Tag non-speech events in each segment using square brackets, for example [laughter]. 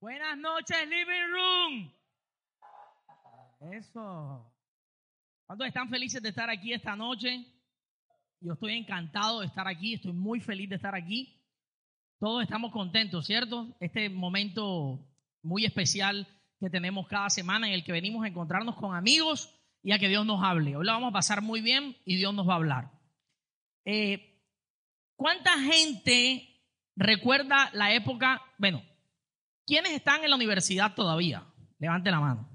Buenas noches, Living Room. Eso. ¿Cuántos están felices de estar aquí esta noche? Yo estoy encantado de estar aquí, estoy muy feliz de estar aquí. Todos estamos contentos, ¿cierto? Este momento muy especial que tenemos cada semana en el que venimos a encontrarnos con amigos y a que Dios nos hable. Hoy la vamos a pasar muy bien y Dios nos va a hablar. Eh, ¿Cuánta gente recuerda la época? Bueno, ¿quiénes están en la universidad todavía? Levante la mano.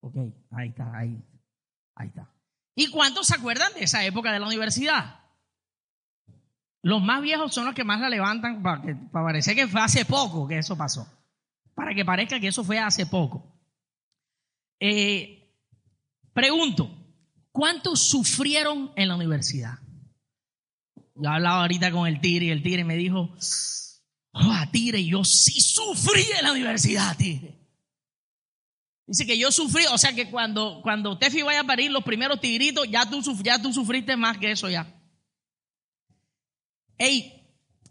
Ok, ahí está, ahí. Ahí está. ¿Y cuántos se acuerdan de esa época de la universidad? Los más viejos son los que más la levantan para, que, parecer que fue hace poco que eso pasó. Para que parezca que eso fue hace poco. Eh, pregunto, ¿cuántos sufrieron en la universidad? Yo hablaba ahorita con el Tigre y el Tigre me dijo, oh, Tigre, yo sí sufrí en la universidad, Tigre. Dice que yo sufrí, o sea que cuando, cuando Tefi vaya a parir los primeros tigritos, ya tú, ya tú sufriste más que eso ya. Ey,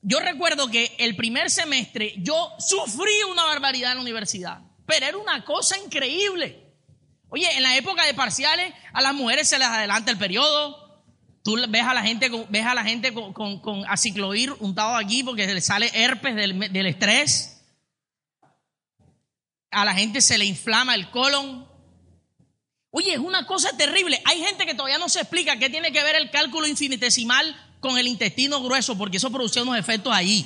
yo recuerdo que el primer semestre yo sufrí una barbaridad en la universidad, pero era una cosa increíble. Oye, en la época de parciales a las mujeres se les adelanta el periodo. Tú ves a la gente, ves a la gente con, con, con acicloir untado aquí porque le sale herpes del, del estrés a la gente se le inflama el colon. Oye, es una cosa terrible. Hay gente que todavía no se explica qué tiene que ver el cálculo infinitesimal con el intestino grueso, porque eso produce unos efectos ahí.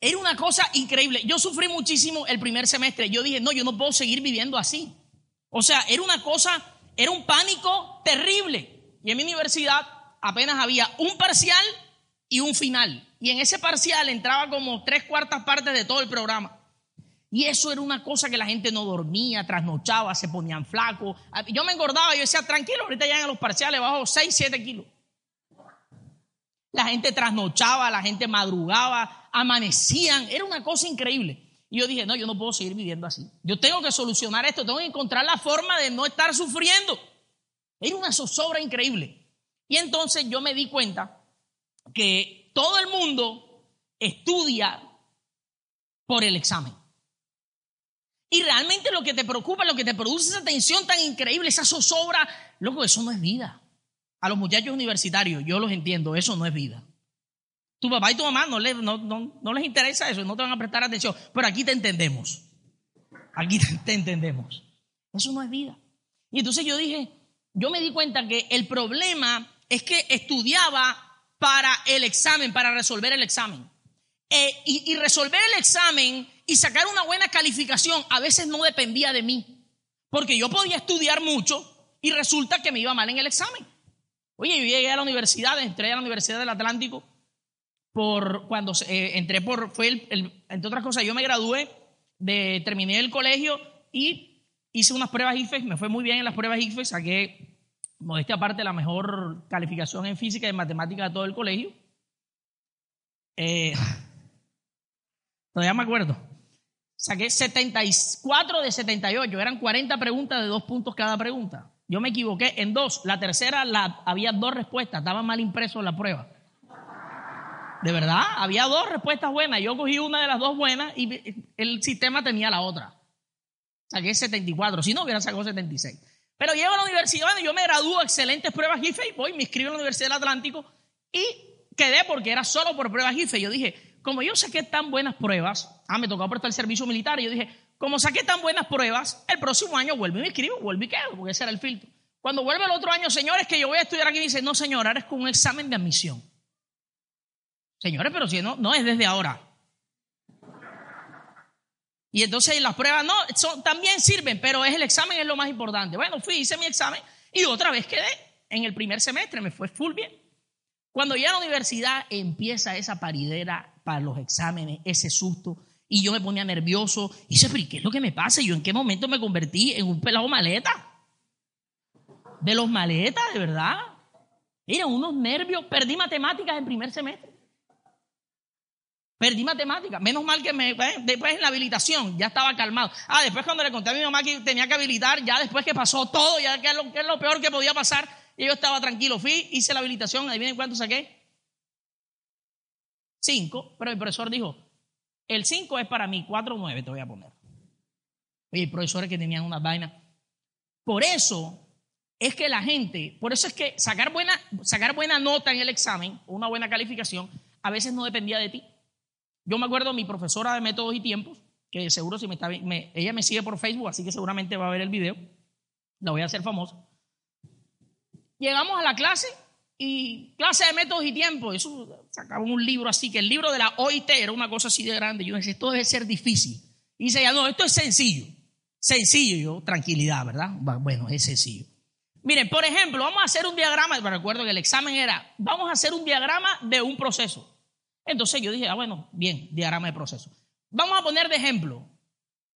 Era una cosa increíble. Yo sufrí muchísimo el primer semestre. Yo dije, no, yo no puedo seguir viviendo así. O sea, era una cosa, era un pánico terrible. Y en mi universidad apenas había un parcial y un final. Y en ese parcial entraba como tres cuartas partes de todo el programa. Y eso era una cosa que la gente no dormía, trasnochaba, se ponían flacos. Yo me engordaba, yo decía, tranquilo, ahorita ya en los parciales bajo 6, 7 kilos. La gente trasnochaba, la gente madrugaba, amanecían, era una cosa increíble. Y yo dije, no, yo no puedo seguir viviendo así. Yo tengo que solucionar esto, tengo que encontrar la forma de no estar sufriendo. Era una zozobra increíble. Y entonces yo me di cuenta que todo el mundo estudia por el examen. Y realmente lo que te preocupa, lo que te produce esa tensión tan increíble, esa zozobra, loco, eso no es vida. A los muchachos universitarios, yo los entiendo, eso no es vida. Tu papá y tu mamá no, no, les interesa eso, no te van a prestar atención, pero aquí te entendemos. Aquí te entendemos. Eso no es vida. Y entonces yo dije, yo me di cuenta que el problema es que estudiaba para el examen, para resolver el examen. Eh, y, resolver el examen y sacar una buena calificación a veces no dependía de mí, porque yo podía estudiar mucho y resulta que me iba mal en el examen. Oye, yo llegué a la universidad, entré a la Universidad del Atlántico por cuando eh, entré por, fue el, entre otras cosas, yo me gradué, de, terminé el colegio y hice unas pruebas IFES, me fue muy bien en las pruebas IFES, saqué modestia aparte, la mejor calificación en física y en matemática de todo el colegio. Eh, [laughs] todavía me acuerdo. Saqué 74 de 78, eran 40 preguntas de dos puntos cada pregunta. Yo me equivoqué en dos. La tercera la, había dos respuestas, estaba mal impreso la prueba. De verdad, había dos respuestas buenas. Yo cogí una de las dos buenas y el sistema tenía la otra. Saqué 74, si no hubiera sacado 76. Pero llego a la universidad, y yo me gradúo, excelentes pruebas GIFE, y voy, me inscribo en la Universidad del Atlántico y quedé porque era solo por pruebas GIFE. Yo dije, como yo saqué tan buenas pruebas, ah, me tocó prestar el servicio militar, y yo dije, como saqué tan buenas pruebas, el próximo año vuelvo y me inscribo, vuelvo y quedo, porque ese era el filtro. Cuando vuelve el otro año, señores, que yo voy a estudiar aquí, dice, no, señor, ahora es con un examen de admisión. Señores, pero si no, no es desde ahora. Y entonces las pruebas no, son, también sirven, pero es el examen es lo más importante. Bueno, fui, hice mi examen y otra vez quedé en el primer semestre, me fue full bien. Cuando ya a la universidad empieza esa paridera para los exámenes, ese susto, y yo me ponía nervioso, y dice, pero ¿qué es lo que me pasa? ¿Yo en qué momento me convertí en un pelado maleta? De los maletas, de verdad. Eran unos nervios, perdí matemáticas en primer semestre. Perdí matemática. Menos mal que me, después en la habilitación ya estaba calmado. Ah, después cuando le conté a mi mamá que tenía que habilitar, ya después que pasó todo, ya que es lo, peor que podía pasar, y yo estaba tranquilo. Fui, hice la habilitación, adivinen cuánto saqué. 5, pero el profesor dijo, el 5 es para mí, 4 o 9 te voy a poner. Oye, profesores que tenían una vaina. Por eso es que la gente, por eso es que sacar buena, sacar buena nota en el examen, una buena calificación, a veces no dependía de ti. Yo me acuerdo mi profesora de métodos y tiempos, que seguro si me está ella me sigue por Facebook, así que seguramente va a ver el video, la voy a hacer famosa. Llegamos a la clase y clase de métodos y tiempos, eso sacaba un libro así, que el libro de la OIT era una cosa así de grande. Yo decía, esto debe ser difícil. Y dice no, esto es sencillo. Sencillo, yo, tranquilidad, ¿verdad? Bueno, es sencillo. Miren, por ejemplo, vamos a hacer un diagrama, me recuerdo que el examen era, vamos a hacer un diagrama de un proceso. Entonces yo dije, ah, bueno, bien, diagrama de proceso. Vamos a poner de ejemplo,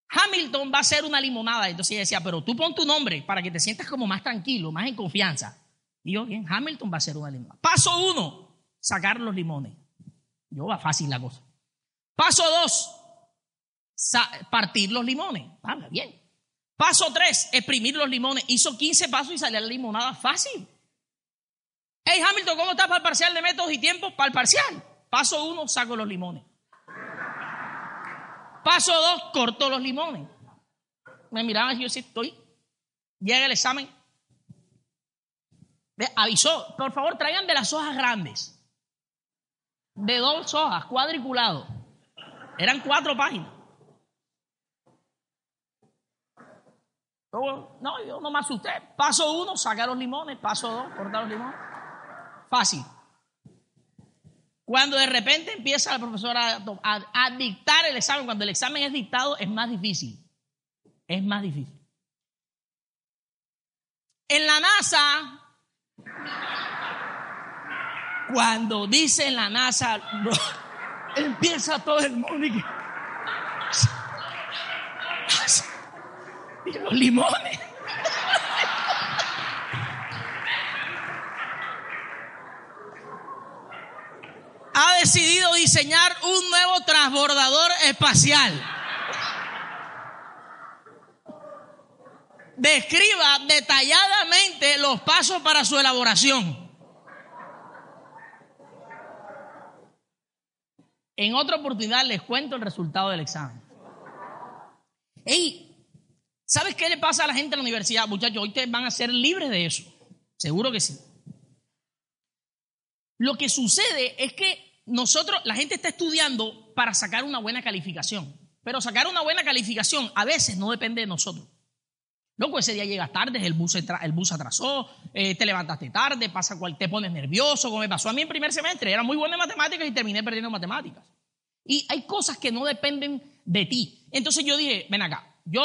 Hamilton va a hacer una limonada. Entonces ella decía, pero tú pon tu nombre para que te sientas como más tranquilo, más en confianza. Y yo, bien, Hamilton va a hacer una limonada. Paso uno, sacar los limones. Yo, va fácil la cosa. Paso dos, partir los limones. Ah, bien. Paso tres, exprimir los limones. Hizo 15 pasos y salió la limonada fácil. Hey Hamilton, ¿cómo estás para el parcial de métodos y tiempos? Para el parcial. Paso uno, saco los limones. Paso dos, corto los limones. Me miraban y yo sí estoy. Llega el examen. avisó, por favor, traigan de las hojas grandes. De dos hojas, cuadriculado. Eran cuatro páginas. No, yo no me asusté. Paso uno, saca los limones. Paso dos, cortar los limones. Fácil. Cuando de repente empieza la profesora a, dictar el examen, cuando el examen es dictado, es más difícil. Es más difícil. En la NASA, cuando dice en la NASA, [laughs] empieza todo el mundo y [laughs] los limones. Ha decidido diseñar un nuevo transbordador espacial. Describa detalladamente los pasos para su elaboración. En otra oportunidad les cuento el resultado del examen. Ey, ¿sabes qué le pasa a la gente en la universidad? Muchachos, hoy ustedes van a ser libres de eso. Seguro que sí. Lo que sucede es que nosotros, la gente está estudiando para sacar una buena calificación, pero sacar una buena calificación a veces no depende de nosotros. Loco, ese día llegas tarde, el bus, el bus atrasó, eh, te levantaste tarde, pasa cual, te pones nervioso, como me pasó a mí en primer semestre. Era muy bueno en matemáticas y terminé perdiendo matemáticas. Y hay cosas que no dependen de ti. Entonces yo dije, ven acá, yo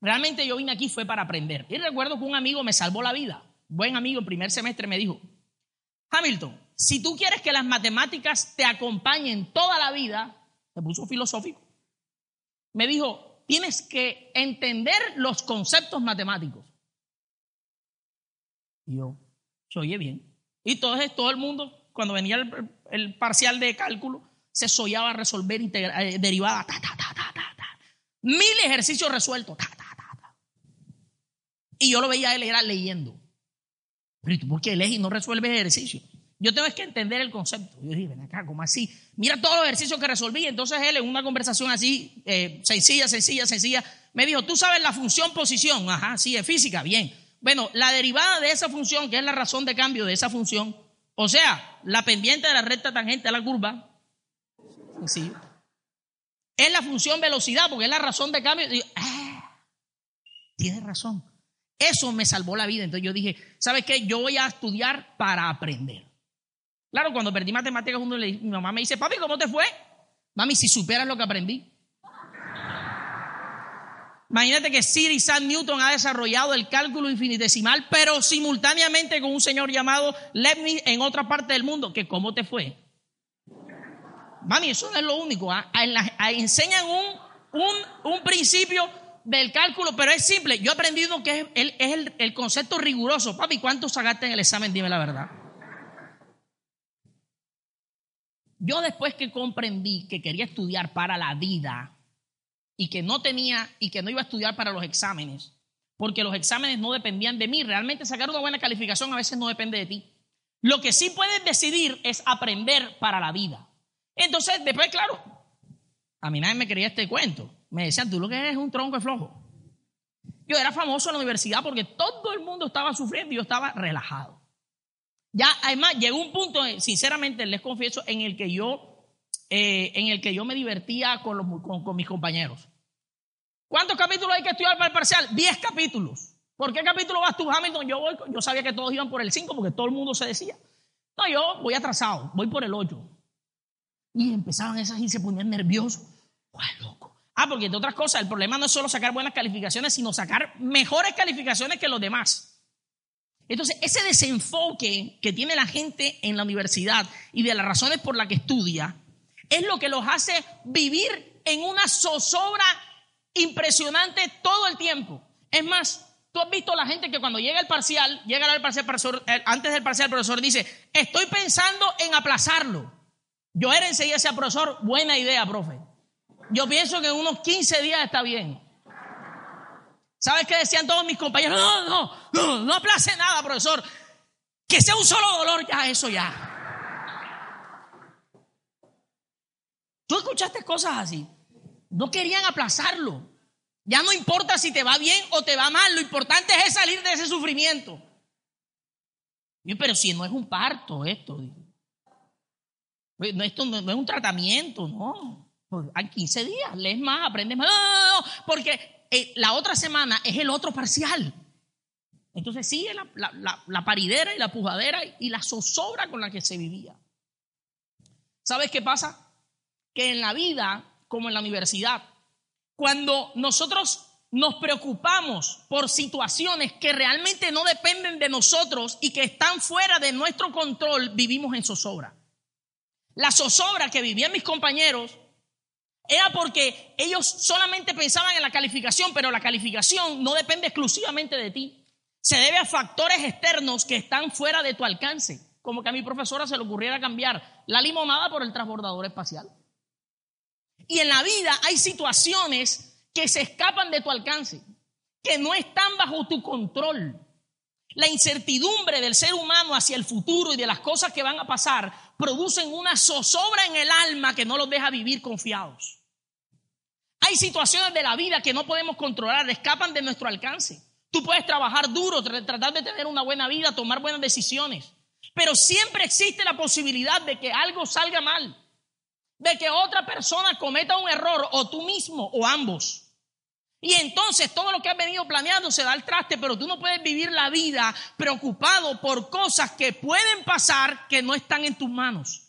realmente yo vine aquí fue para aprender. Y recuerdo que un amigo me salvó la vida. Buen amigo en primer semestre me dijo, Hamilton, si tú quieres que las matemáticas te acompañen toda la vida, se puso filosófico, me dijo, tienes que entender los conceptos matemáticos. Y yo, se oye bien. Y entonces todo el mundo, cuando venía el, parcial de cálculo, se soñaba resolver eh, derivadas, mil ejercicios resueltos. Y yo lo veía él leyendo. Pero ¿por qué lees y no resuelves ejercicio? Yo tengo que entender el concepto. Yo dije, ven acá, ¿cómo así? Mira todos los ejercicios que resolví. Entonces él, en una conversación así, eh, sencilla, sencilla, sencilla, me dijo, ¿tú sabes la función posición? Ajá, sí, es física, bien. Bueno, la derivada de esa función, que es la razón de cambio de esa función, o sea, la pendiente de la recta tangente a la curva, sí, es la función velocidad, porque es la razón de cambio. Ah, tienes razón. Eso me salvó la vida. Entonces yo dije, ¿sabes qué? Yo voy a estudiar para aprender. Claro, cuando perdí matemáticas, uno le, mi mamá me dice, papi, ¿cómo te fue? Mami, si superas lo que aprendí. Imagínate que Sir Isaac Newton ha desarrollado el cálculo infinitesimal, pero simultáneamente con un señor llamado Leibniz en otra parte del mundo. ¿Que ¿Cómo te fue? Mami, eso no es lo único. ¿ah? enseñan un, un, un, principio del cálculo, pero es simple. Yo he aprendido que es, el, es el, el concepto riguroso. Papi, ¿cuánto sacaste en el examen? Dime la verdad. Yo después que comprendí que quería estudiar para la vida y que no tenía y que no iba a estudiar para los exámenes, porque los exámenes no dependían de mí, realmente sacar una buena calificación a veces no depende de ti. Lo que sí puedes decidir es aprender para la vida. Entonces, después, claro, a mí nadie me quería este cuento. Me decían, tú lo que eres es un tronco de flojo. Yo era famoso en la universidad porque todo el mundo estaba sufriendo y yo estaba relajado. Ya, además, llegó un punto, eh, sinceramente, les confieso, en el que yo, eh, en el que yo me divertía con, los, con, mis compañeros. ¿Cuántos capítulos hay que estudiar para el parcial? Diez capítulos. ¿Por qué capítulo vas tú, Hamilton? Yo voy, yo sabía que todos iban por el 5 porque todo el mundo se decía. No, yo voy atrasado, voy por el 8. Y empezaban esas y se ponían nerviosos. ¡Guau, loco! Ah, porque de otras cosas, el problema no es solo sacar buenas calificaciones, sino sacar mejores calificaciones que los demás. Entonces, ese desenfoque que tiene la gente en la universidad y de las razones por las que estudia, es lo que los hace vivir en una zozobra impresionante todo el tiempo. Es más, tú has visto a la gente que cuando llega el parcial, llega al parcial, antes del parcial, el profesor dice, estoy pensando en aplazarlo. Yo era enseguida ese profesor, buena idea, profe. Yo pienso que en unos 15 días está bien. ¿Sabes qué decían todos mis compañeros? No, no, no, no aplace nada, profesor. Que sea un solo dolor, ya, eso ya. Tú escuchaste cosas así. No querían aplazarlo. Ya no importa si te va bien o te va mal, lo importante es salir de ese sufrimiento. pero si no es un parto esto, esto no es un tratamiento, no. Hay 15 días, lees más, aprendes más. No, no, porque eh, la otra semana es el otro parcial. Entonces sigue la, paridera y la pujadera y la zozobra con la que se vivía. ¿Sabes qué pasa? Que en la vida, como en la universidad, cuando nosotros nos preocupamos por situaciones que realmente no dependen de nosotros y que están fuera de nuestro control, vivimos en zozobra. La zozobra que vivían mis compañeros era porque ellos solamente pensaban en la calificación, pero la calificación no depende exclusivamente de ti. Se debe a factores externos que están fuera de tu alcance. Como que a mi profesora se le ocurriera cambiar la limonada por el transbordador espacial. Y en la vida hay situaciones que se escapan de tu alcance, que no están bajo tu control. La incertidumbre del ser humano hacia el futuro y de las cosas que van a pasar producen una zozobra en el alma que no los deja vivir confiados. Hay situaciones de la vida que no podemos controlar, escapan de nuestro alcance. Tú puedes trabajar duro, tratar de tener una buena vida, tomar buenas decisiones, pero siempre existe la posibilidad de que algo salga mal, de que otra persona cometa un error, o tú mismo, o ambos. Y entonces todo lo que has venido planeando se da al traste, pero tú no puedes vivir la vida preocupado por cosas que pueden pasar que no están en tus manos.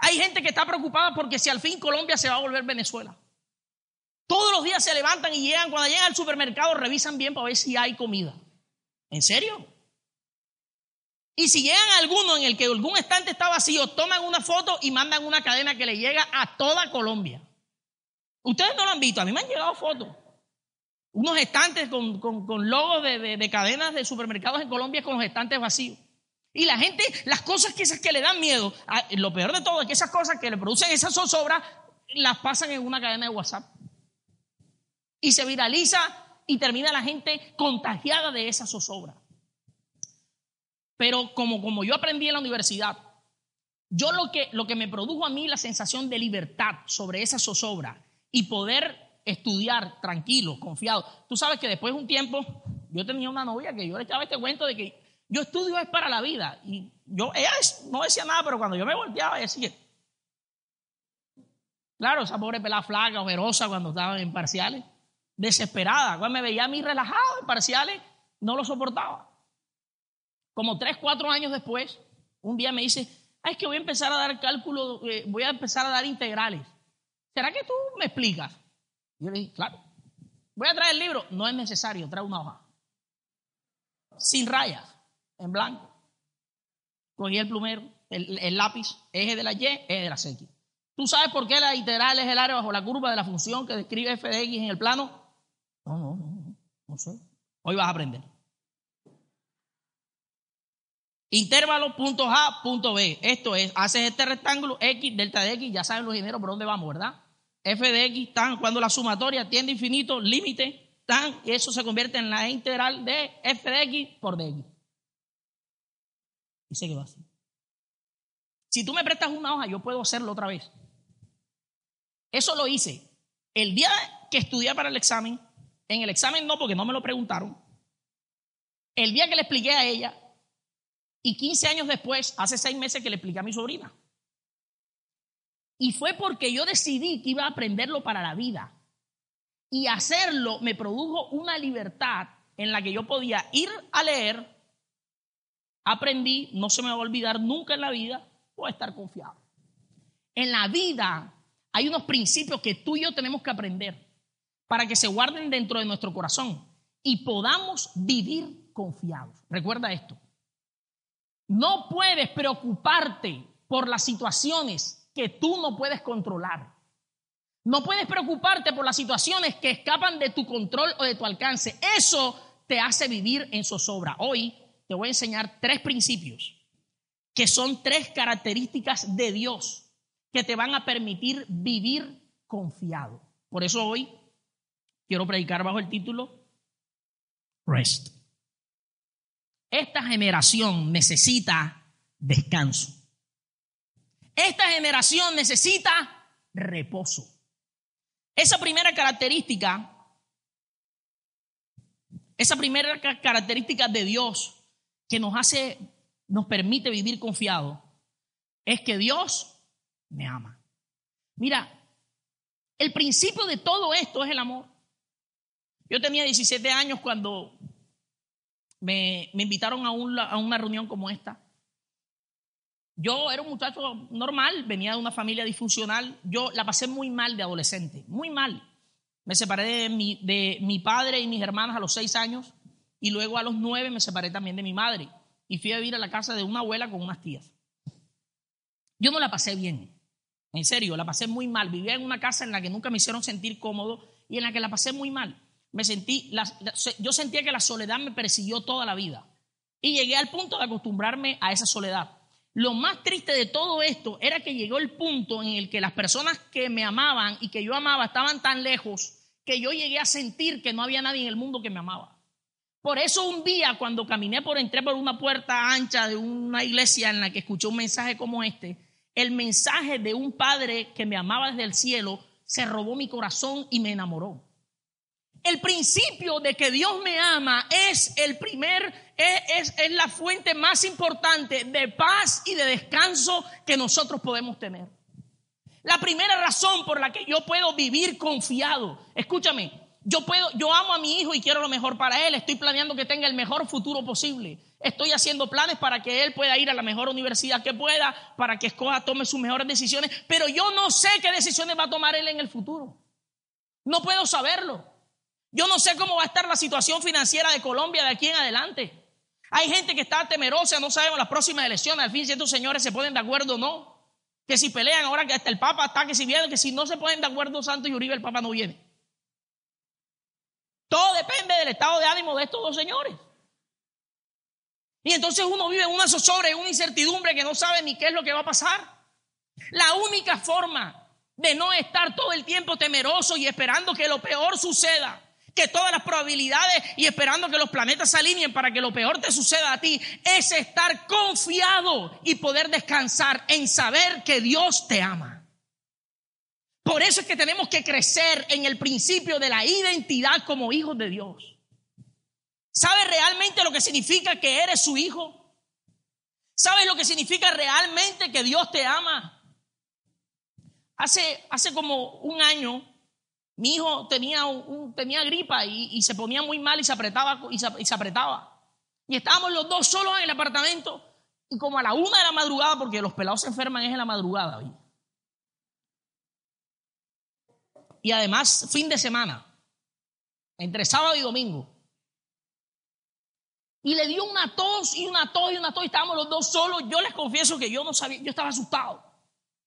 Hay gente que está preocupada porque si al fin Colombia se va a volver Venezuela. Todos los días se levantan y llegan, cuando llegan al supermercado revisan bien para ver si hay comida. ¿En serio? Y si llegan a alguno en el que algún estante está vacío, toman una foto y mandan una cadena que le llega a toda Colombia. Ustedes no lo han visto, a mí me han llegado fotos unos estantes con, logos de, cadenas de supermercados en Colombia con los estantes vacíos. Y la gente, las cosas que esas que le dan miedo, lo peor de todo es que esas cosas que le producen esas zozobras, las pasan en una cadena de WhatsApp. Y se viraliza y termina la gente contagiada de esa zozobra. Pero como, como yo aprendí en la universidad, yo lo que, lo que me produjo a mí la sensación de libertad sobre esa zozobra y poder estudiar tranquilo, confiado. Tú sabes que después de un tiempo, yo tenía una novia que yo le echaba este cuento de que yo estudio es para la vida. Y yo, ella no decía nada, pero cuando yo me volteaba, decía, claro, esa pobre pelada flaca, ojerosa cuando estaba en parciales, desesperada. Cuando me veía a mí relajado en parciales, no lo soportaba. Como tres, cuatro años después, un día me dice, Ay, es que voy a empezar a dar cálculo, eh, voy a empezar a dar integrales. ¿Será que tú me explicas? Yo le dije, claro, voy a traer el libro. No es necesario, trae una hoja. Sin rayas, en blanco. Cogí el plumero, el, lápiz, eje de la Y, eje de la X. ¿Tú sabes por qué la integral es el área bajo la curva de la función que describe f de x en el plano? No, no, no, no, no sé. Hoy vas a aprender. Intervalo punto A, punto B. Esto es, haces este rectángulo X, delta de X, ya saben los ingenieros por dónde vamos, ¿verdad? F de x tan, cuando la sumatoria tiende infinito, límite, tan, y eso se convierte en la integral de f de x por dx. Y se quedó así. Si tú me prestas una hoja, yo puedo hacerlo otra vez. Eso lo hice. El día que estudié para el examen, en el examen no, porque no me lo preguntaron. El día que le expliqué a ella, y 15 años después, hace seis meses que le expliqué a mi sobrina. Y fue porque yo decidí que iba a aprenderlo para la vida. Y hacerlo me produjo una libertad en la que yo podía ir a leer, aprendí, no se me va a olvidar nunca en la vida, voy a estar confiado. En la vida hay unos principios que tú y yo tenemos que aprender para que se guarden dentro de nuestro corazón y podamos vivir confiados. Recuerda esto. No puedes preocuparte por las situaciones que tú no puedes controlar. No puedes preocuparte por las situaciones que escapan de tu control o de tu alcance. Eso te hace vivir en zozobra. Hoy te voy a enseñar tres principios que son tres características de Dios que te van a permitir vivir confiado. Por eso hoy quiero predicar bajo el título Rest. Esta generación necesita descanso. Esta generación necesita reposo. Esa primera característica, esa primera característica de Dios que nos hace, nos permite vivir confiado, es que Dios me ama. Mira, el principio de todo esto es el amor. Yo tenía 17 años cuando me, invitaron a, a una reunión como esta. Yo era un muchacho normal, venía de una familia disfuncional. Yo la pasé muy mal de adolescente, muy mal. Me separé de mi, de mi padre y mis hermanas a los seis años y luego a los nueve me separé también de mi madre y fui a vivir a la casa de una abuela con unas tías. Yo no la pasé bien, en serio, la pasé muy mal. Vivía en una casa en la que nunca me hicieron sentir cómodo y en la que la pasé muy mal. Me sentí, yo sentía que la soledad me persiguió toda la vida y llegué al punto de acostumbrarme a esa soledad. Lo más triste de todo esto era que llegó el punto en el que las personas que me amaban y que yo amaba estaban tan lejos que yo llegué a sentir que no había nadie en el mundo que me amaba. Por eso un día cuando caminé por, entré por una puerta ancha de una iglesia en la que escuché un mensaje como este, el mensaje de un padre que me amaba desde el cielo se robó mi corazón y me enamoró. El principio de que Dios me ama es el primer, es, la fuente más importante de paz y de descanso que nosotros podemos tener. La primera razón por la que yo puedo vivir confiado, escúchame, yo puedo, yo amo a mi hijo y quiero lo mejor para él, estoy planeando que tenga el mejor futuro posible. Estoy haciendo planes para que él pueda ir a la mejor universidad que pueda, para que escoja, tome sus mejores decisiones, pero yo no sé qué decisiones va a tomar él en el futuro. No puedo saberlo. Yo no sé cómo va a estar la situación financiera de Colombia de aquí en adelante. Hay gente que está temerosa, no sabemos las próximas elecciones, al fin si estos señores se ponen de acuerdo o no. Que si pelean ahora que hasta el Papa está, que si viene, que si no se ponen de acuerdo Santos y Uribe, el Papa no viene. Todo depende del estado de ánimo de estos dos señores. Y entonces uno vive en una zozobra, en una incertidumbre que no sabe ni qué es lo que va a pasar. La única forma de no estar todo el tiempo temeroso y esperando que lo peor suceda que todas las probabilidades y esperando que los planetas se alineen para que lo peor te suceda a ti, es estar confiado y poder descansar en saber que Dios te ama. Por eso es que tenemos que crecer en el principio de la identidad como hijos de Dios. ¿Sabes realmente lo que significa que eres su hijo? ¿Sabes lo que significa realmente que Dios te ama? Hace, hace como un año mi hijo tenía, un, tenía gripa y, se ponía muy mal y se apretaba y se, apretaba. Y estábamos los dos solos en el apartamento y como a la una de la madrugada, porque los pelados se enferman es en la madrugada. Y además fin de semana, entre sábado y domingo. Y le dio una tos y una tos y una tos y estábamos los dos solos. Yo les confieso que yo no sabía, yo estaba asustado.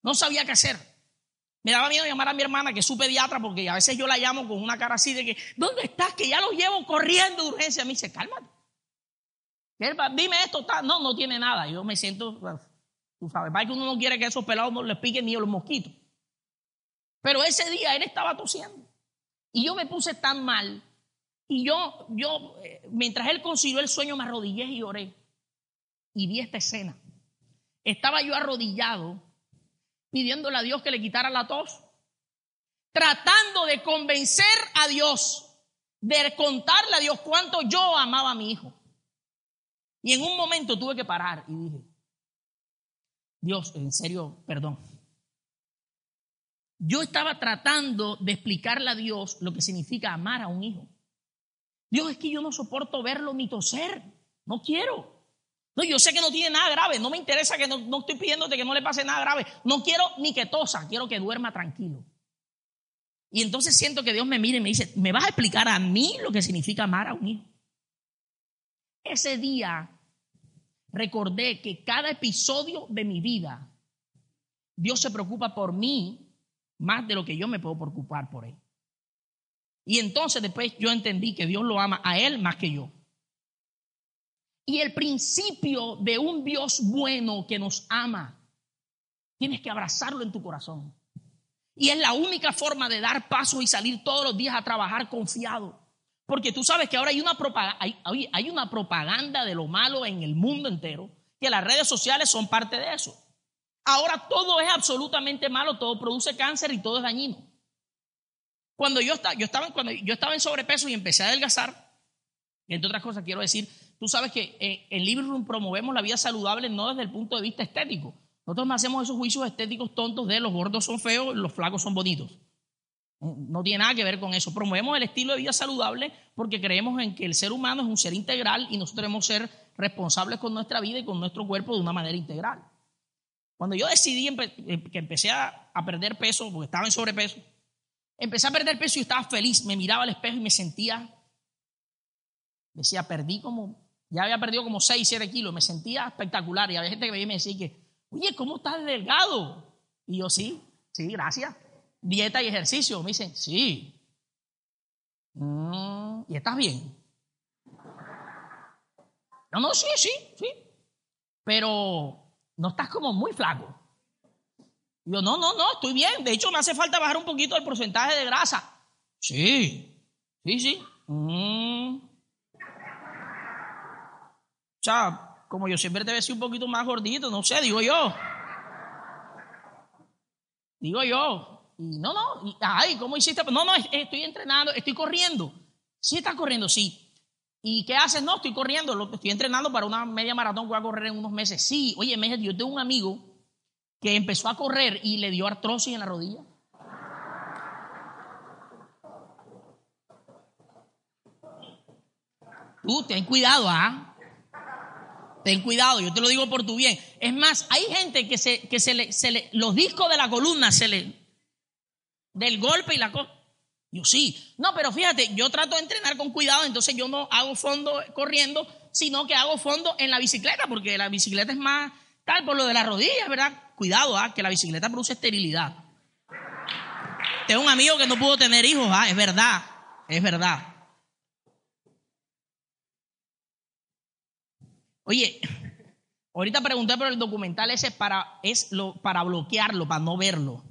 No sabía qué hacer. Me daba miedo llamar a mi hermana, que es su pediatra, porque a veces yo la llamo con una cara así de que, ¿dónde estás? Que ya lo llevo corriendo de urgencia. Me dice, cálmate. Dime esto. No, no tiene nada. Yo me siento, tú sabes, para que uno no quiere que esos pelados no les piquen ni los mosquitos. Pero ese día él estaba tosiendo. Y yo me puse tan mal. Y yo, yo, eh, mientras él consiguió el sueño, me arrodillé y oré. Y vi esta escena. Estaba yo arrodillado pidiéndole a Dios que le quitara la tos. tratando de convencer a Dios, de contarle a Dios cuánto yo amaba a mi hijo. Y en un momento tuve que parar y dije, Dios, en serio, perdón. Yo estaba tratando de explicarle a Dios lo que significa amar a un hijo. Dios, es que yo no soporto verlo ni toser. No quiero. No, yo sé que no tiene nada grave. No me interesa que no, no estoy pidiéndote que no le pase nada grave. No quiero ni que tosa. Quiero que duerma tranquilo. Y entonces siento que Dios me mira y me dice, ¿me vas a explicar a mí lo que significa amar a un hijo? Ese día recordé que cada episodio de mi vida, Dios se preocupa por mí más de lo que yo me puedo preocupar por él. Y entonces después yo entendí que Dios lo ama a él más que yo. Y el principio de un Dios bueno que nos ama, tienes que abrazarlo en tu corazón. Y es la única forma de dar pasos y salir todos los días a trabajar confiado. Porque tú sabes que ahora hay una, propaganda, hay, hay una propaganda de lo malo en el mundo entero, que las redes sociales son parte de eso. Ahora todo es absolutamente malo, todo produce cáncer y todo es dañino. Cuando yo, estaba, yo, estaba, cuando yo estaba en sobrepeso y empecé a adelgazar, entre otras cosas quiero decir, tú sabes que en, en promovemos la vida saludable no desde el punto de vista estético, nosotros no hacemos esos juicios estéticos tontos de los gordos son feos, los flacos son bonitos. No tiene nada que ver con eso. Promovemos el estilo de vida saludable porque creemos en que el ser humano es un ser integral y nosotros debemos ser responsables con nuestra vida y con nuestro cuerpo de una manera integral. Cuando yo decidí eh, que empecé a, perder peso, porque estaba en sobrepeso, empecé a perder peso y estaba feliz. Me miraba al espejo y me sentía, decía, perdí como, ya había perdido como 6, 7 kilos, me sentía espectacular. Y había gente que me decía que oye, ¿cómo estás delgado? Y yo, sí, sí, gracias. Dieta y ejercicio. Me dicen, sí. Mm, ¿Y estás bien? No, no, sí, sí, sí. Pero no estás como muy flaco. Y yo, no, no, no, estoy bien. De hecho, me hace falta bajar un poquito el porcentaje de grasa. Sí, sí, sí. Mm. O sea, como yo siempre te ves un poquito más gordito, no sé, digo yo. Digo yo. Y no, no, ay, ¿cómo hiciste? No, no, estoy entrenando, estoy corriendo. Sí, estás corriendo, sí. ¿Y qué haces? No, estoy corriendo, estoy entrenando para una media maratón que voy a correr en unos meses. Sí, oye, yo tengo un amigo que empezó a correr y le dio artrosis en la rodilla. Tú, ten cuidado, ¿ah? Ten cuidado, yo te lo digo por tu bien. Es más, hay gente que se, que se le, se le, los discos de la columna se le, del golpe y la cosa. Yo sí, no, pero fíjate, yo trato de entrenar con cuidado, entonces yo no hago fondo corriendo, sino que hago fondo en la bicicleta, porque la bicicleta es más tal por lo de las rodillas, ¿verdad? Cuidado, ¿ah? que la bicicleta produce esterilidad. Tengo un amigo que no pudo tener hijos, ¿ah? es verdad, es verdad. Oye, ahorita pregunté por el documental ese para, es lo, para bloquearlo, para no verlo.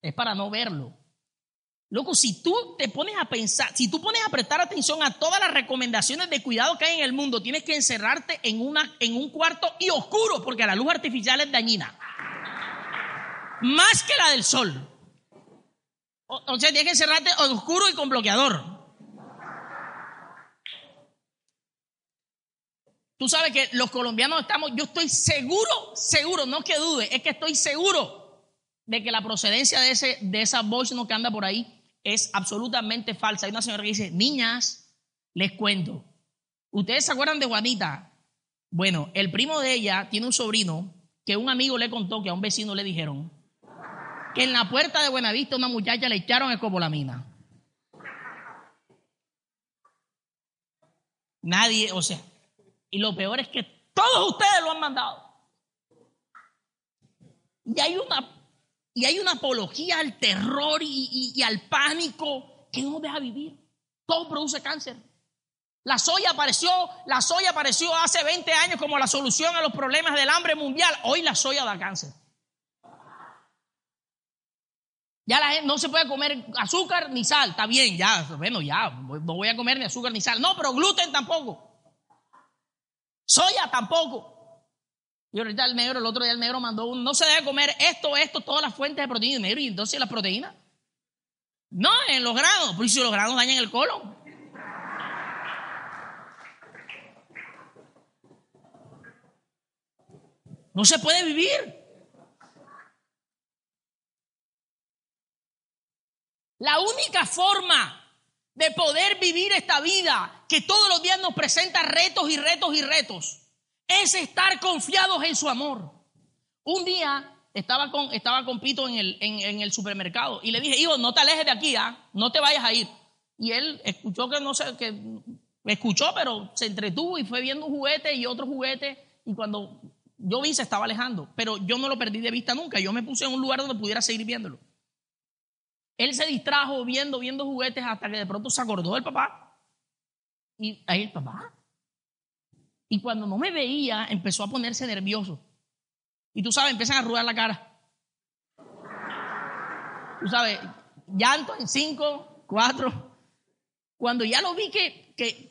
Es para no verlo. Loco, si tú te pones a pensar, si tú pones a prestar atención a todas las recomendaciones de cuidado que hay en el mundo, tienes que encerrarte en, una, en un cuarto y oscuro, porque la luz artificial es dañina. Más que la del sol. O, o sea, tienes que encerrarte oscuro y con bloqueador. Tú sabes que los colombianos estamos, yo estoy seguro, seguro, no que dude, es que estoy seguro de que la procedencia de, ese, de esa voice no que anda por ahí es absolutamente falsa. Hay una señora que dice, niñas, les cuento. ¿Ustedes se acuerdan de Juanita? Bueno, el primo de ella tiene un sobrino que un amigo le contó que a un vecino le dijeron que en la puerta de Buenavista una muchacha le echaron escopolamina. Nadie, o sea, y lo peor es que todos ustedes lo han mandado. Y hay una, y hay una apología al terror y, al pánico que no deja vivir. Todo produce cáncer. La soya apareció, la soya apareció hace 20 años como la solución a los problemas del hambre mundial. Hoy la soya da cáncer. Ya la gente no se puede comer azúcar ni sal, está bien, ya, bueno, ya, no voy a comer ni azúcar ni sal. No, pero gluten tampoco. Soya tampoco. Y ahorita el negro, el otro día el negro mandó un, no se debe comer esto, esto, todas las fuentes de proteína. negro, y entonces las proteínas. No, en los granos, pues si los granos dañan el colon. No se puede vivir. La única forma de poder vivir esta vida que todos los días nos presenta retos y retos y retos es estar confiados en su amor. Un día estaba con, estaba Pito en el, en, el supermercado y le dije, hijo, no te alejes de aquí, ¿ah? no te vayas a ir. Y él escuchó que no sé, que escuchó, pero se entretuvo y fue viendo un juguete y otro juguete. Y cuando yo vi, se estaba alejando, pero yo no lo perdí de vista nunca. Yo me puse en un lugar donde pudiera seguir viéndolo. Él se distrajo viendo, viendo juguetes hasta que de pronto se acordó del papá. Y ahí el papá. Y cuando no me veía, empezó a ponerse nervioso. Y tú sabes, empiezan a arrugar la cara. Tú sabes, llanto en cinco, cuatro. Cuando ya lo vi que, que,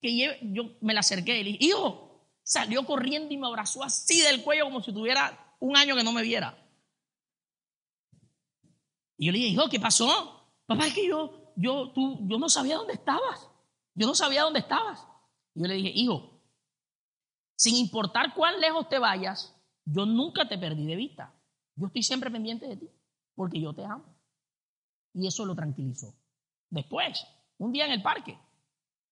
que, yo me la acerqué y le dije, hijo, salió corriendo y me abrazó así del cuello como si tuviera un año que no me viera. Y yo le dije, hijo, ¿qué pasó? Papá, es que yo, yo, tú, yo no sabía dónde estabas. Yo no sabía dónde estabas. Y yo le dije, hijo, sin importar cuán lejos te vayas, yo nunca te perdí de vista. Yo estoy siempre pendiente de ti, porque yo te amo. Y eso lo tranquilizó. Después, un día en el parque,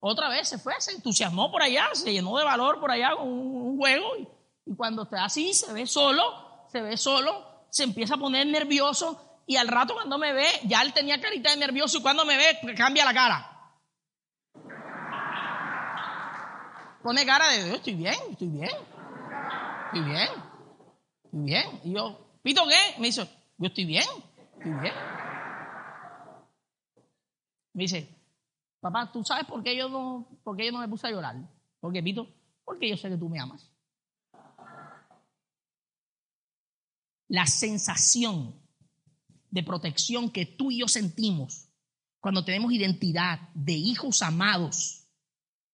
otra vez se fue, se entusiasmó por allá, se llenó de valor por allá con un, juego. Y, y cuando está así, se ve solo, se ve solo, se empieza a poner nervioso y al rato cuando me ve, ya él tenía carita de nervioso y cuando me ve, cambia la cara. Pone cara de, yo estoy bien, estoy bien, estoy bien, estoy bien. Y yo, ¿Pito qué? Me dice, yo estoy bien, estoy bien. Me dice, papá, ¿tú sabes por qué yo no, por qué yo no me puse a llorar? ¿Por qué, Pito? Porque yo sé que tú me amas. La sensación de protección que tú y yo sentimos cuando tenemos identidad de hijos amados,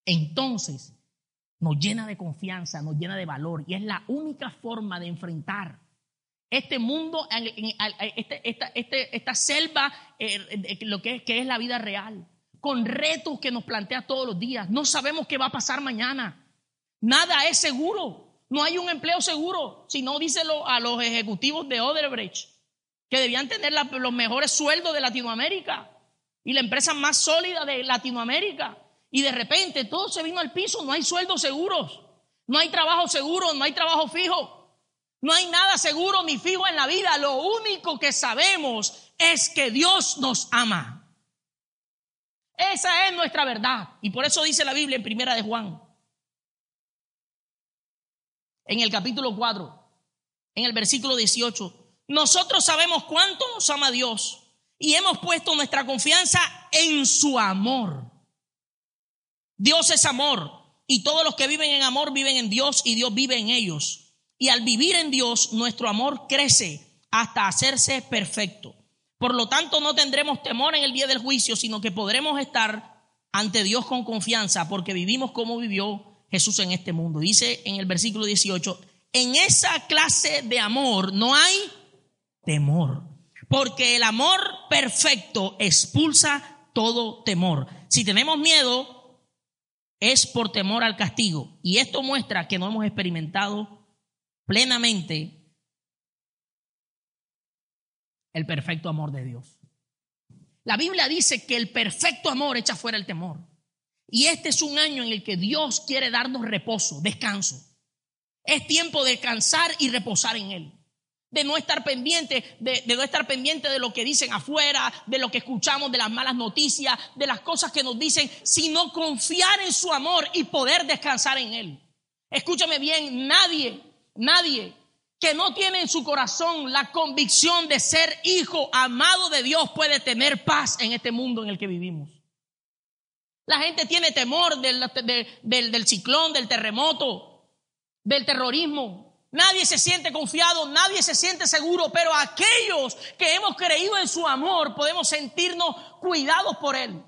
entonces nos llena de confianza, nos llena de valor y es la única forma de enfrentar este mundo, este, esta, este, esta selva, eh, lo que es, la vida real, con retos que nos plantea todos los días. No sabemos qué va a pasar mañana. Nada es seguro. No hay un empleo seguro. Si no, díselo a los ejecutivos de Odebrecht que debían tener los mejores sueldos de Latinoamérica y la empresa más sólida de Latinoamérica. Y de repente todo se vino al piso, no hay sueldos seguros, no hay trabajo seguro, no hay trabajo fijo, no hay nada seguro ni fijo en la vida. Lo único que sabemos es que Dios nos ama. Esa es nuestra verdad. Y por eso dice la Biblia en Primera de Juan, en el capítulo 4, en el versículo 18. Nosotros sabemos cuánto nos ama Dios y hemos puesto nuestra confianza en su amor. Dios es amor y todos los que viven en amor viven en Dios y Dios vive en ellos. Y al vivir en Dios, nuestro amor crece hasta hacerse perfecto. Por lo tanto, no tendremos temor en el día del juicio, sino que podremos estar ante Dios con confianza porque vivimos como vivió Jesús en este mundo. Dice en el versículo 18, en esa clase de amor no hay temor. Porque el amor perfecto expulsa todo temor. Si tenemos miedo, es por temor al castigo. Y esto muestra que no hemos experimentado plenamente el perfecto amor de Dios. La Biblia dice que el perfecto amor echa fuera el temor. Y este es un año en el que Dios quiere darnos reposo, descanso. Es tiempo de descansar y reposar en Él de no estar pendiente, de, no estar pendiente de lo que dicen afuera, de lo que escuchamos, de las malas noticias, de las cosas que nos dicen, sino confiar en su amor y poder descansar en él. Escúchame bien, nadie, nadie que no tiene en su corazón la convicción de ser hijo amado de Dios puede tener paz en este mundo en el que vivimos. La gente tiene temor del, del, del ciclón, del terremoto, del terrorismo, Nadie se siente confiado, nadie se siente seguro, pero aquellos que hemos creído en su amor podemos sentirnos cuidados por Él.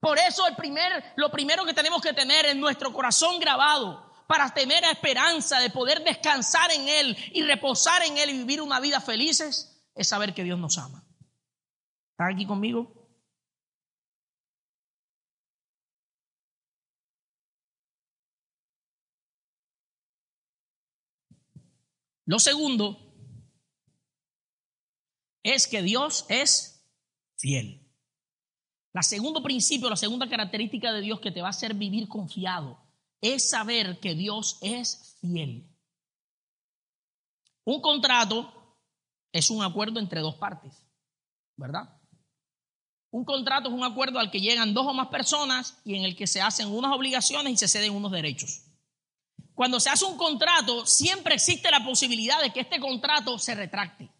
Por eso el primer, lo primero que tenemos que tener en nuestro corazón grabado para tener esperanza de poder descansar en Él y reposar en Él y vivir una vida felices es saber que Dios nos ama. ¿Están aquí conmigo? Lo segundo es que Dios es fiel. La segundo principio, la segunda característica de Dios que te va a hacer vivir confiado es saber que Dios es fiel. Un contrato es un acuerdo entre dos partes, ¿verdad? Un contrato es un acuerdo al que llegan dos o más personas y en el que se hacen unas obligaciones y se ceden unos derechos. Cuando se hace un contrato, siempre existe la posibilidad de que este contrato se retracte.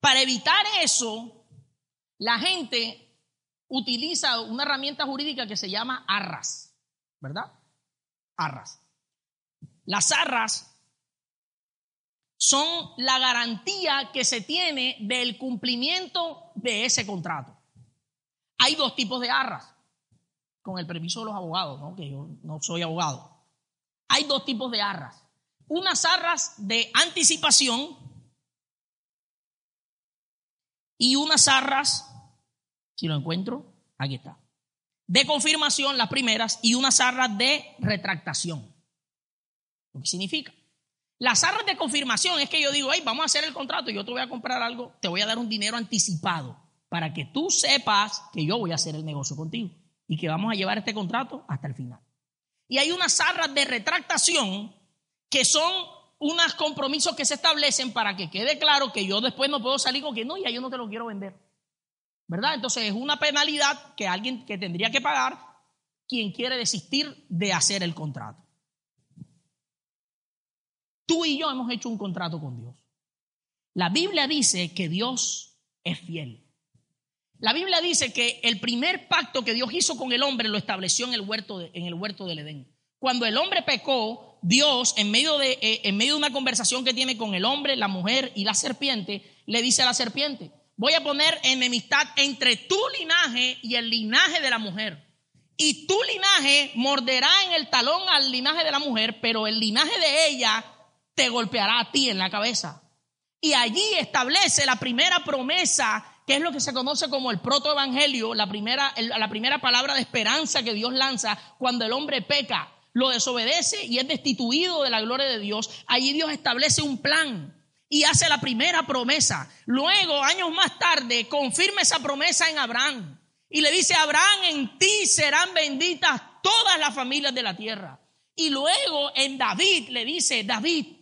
Para evitar eso, la gente utiliza una herramienta jurídica que se llama arras, ¿verdad? Arras. Las arras son la garantía que se tiene del cumplimiento de ese contrato. Hay dos tipos de arras, con el permiso de los abogados, ¿no? que yo no soy abogado. Hay dos tipos de arras. Unas arras de anticipación y unas arras, si lo encuentro, aquí está, de confirmación, las primeras, y unas arras de retractación. ¿Qué significa? Las arras de confirmación es que yo digo, hey, vamos a hacer el contrato, yo te voy a comprar algo, te voy a dar un dinero anticipado para que tú sepas que yo voy a hacer el negocio contigo y que vamos a llevar este contrato hasta el final. Y hay unas arras de retractación que son unos compromisos que se establecen para que quede claro que yo después no puedo salir con que no, ya yo no te lo quiero vender. ¿Verdad? Entonces es una penalidad que alguien que tendría que pagar quien quiere desistir de hacer el contrato. Tú y yo hemos hecho un contrato con Dios. La Biblia dice que Dios es fiel. La Biblia dice que el primer pacto que Dios hizo con el hombre lo estableció en el huerto, en el huerto del Edén. Cuando el hombre pecó, Dios, en medio, de, eh, en medio de una conversación que tiene con el hombre, la mujer y la serpiente, le dice a la serpiente, voy a poner enemistad entre tu linaje y el linaje de la mujer. Y tu linaje morderá en el talón al linaje de la mujer, pero el linaje de ella te golpeará a ti en la cabeza. Y allí establece la primera promesa que es lo que se conoce como el protoevangelio, la primera, la primera palabra de esperanza que Dios lanza cuando el hombre peca, lo desobedece y es destituido de la gloria de Dios. Allí Dios establece un plan y hace la primera promesa. Luego, años más tarde, confirma esa promesa en Abraham y le dice, Abraham, en ti serán benditas todas las familias de la tierra. Y luego en David le dice, David,